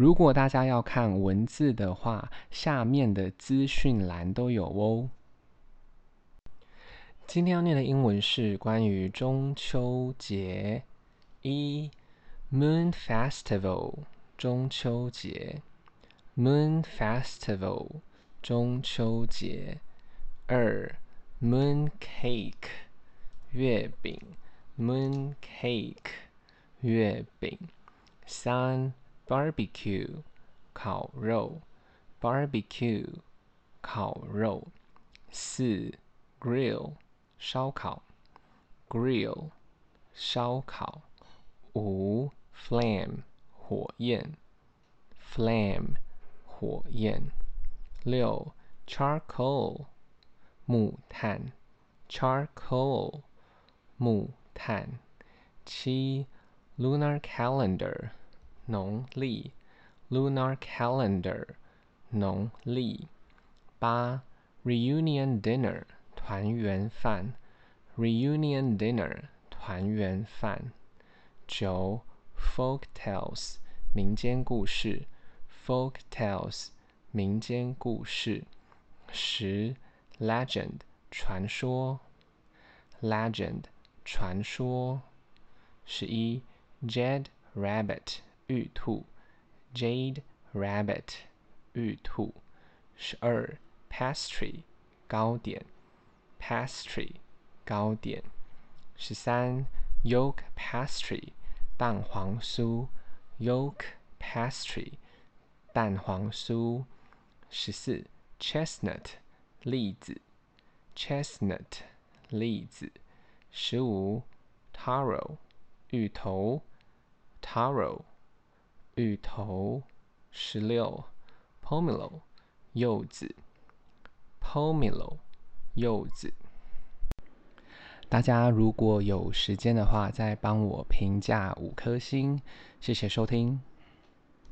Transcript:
如果大家要看文字的话，下面的资讯栏都有哦。今天要念的英文是关于中秋节，一 Moon Festival 中秋节，Moon Festival 中秋节。二 Moon Cake 月饼，Moon Cake 月饼。三 Barbecue 烤肉，Barbecue 烤肉。四 Grill 烧烤，grill，烧烤。五，flame，火焰，flame，火焰。六，charcoal，木炭，charcoal，木炭。七，lunar calendar，农历，lunar calendar，农历。八，reunion dinner。团圆饭，reunion dinner，团圆饭。九，folk tales，民间故事，folk tales，民间故事。十，legend，传说，legend，传说。十一，jade rabbit， 玉兔，jade rabbit，玉兔。十二，pastry，糕点。Pastry，糕点。十三，yolk pastry，蛋黄酥。Yolk pastry，蛋黄酥。十四，chestnut，栗子。Chestnut，栗子。十五，taro，芋头。Taro，芋头。石榴，pomelo，柚子。Pomelo。柚子，大家如果有时间的话，再帮我评价五颗星，谢谢收听。